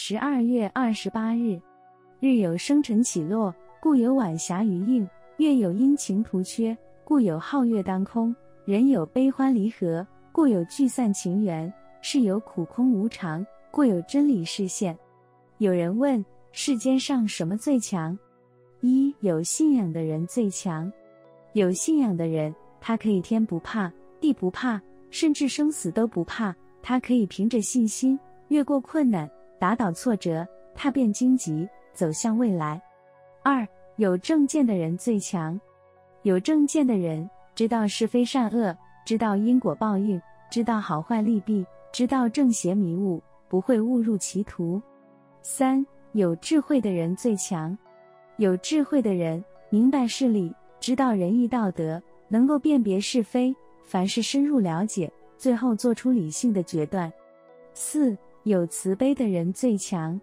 十二月二十八日，日有生辰起落，故有晚霞余映；月有阴晴突缺，故有皓月当空；人有悲欢离合，故有聚散情缘；事有苦空无常，故有真理视现。有人问：世间上什么最强？一有信仰的人最强。有信仰的人，他可以天不怕地不怕，甚至生死都不怕。他可以凭着信心越过困难。打倒挫折，踏遍荆棘，走向未来。二有正见的人最强。有正见的人知道是非善恶，知道因果报应，知道好坏利弊，知道正邪迷雾，不会误入歧途。三有智慧的人最强。有智慧的人明白事理，知道仁义道德，能够辨别是非，凡事深入了解，最后做出理性的决断。四。有慈悲的人最强，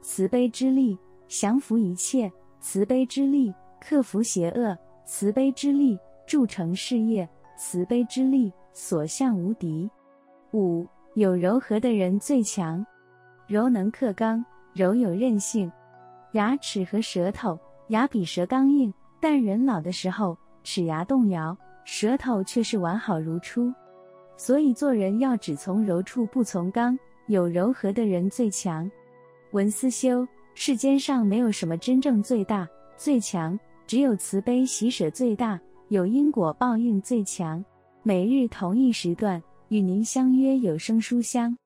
慈悲之力降服一切，慈悲之力克服邪恶，慈悲之力铸成事业，慈悲之力所向无敌。五有柔和的人最强，柔能克刚，柔有韧性。牙齿和舌头，牙比舌刚硬，但人老的时候，齿牙动摇，舌头却是完好如初。所以做人要只从柔处，不从刚。有柔和的人最强。文思修，世间上没有什么真正最大最强，只有慈悲喜舍最大，有因果报应最强。每日同一时段与您相约有声书香。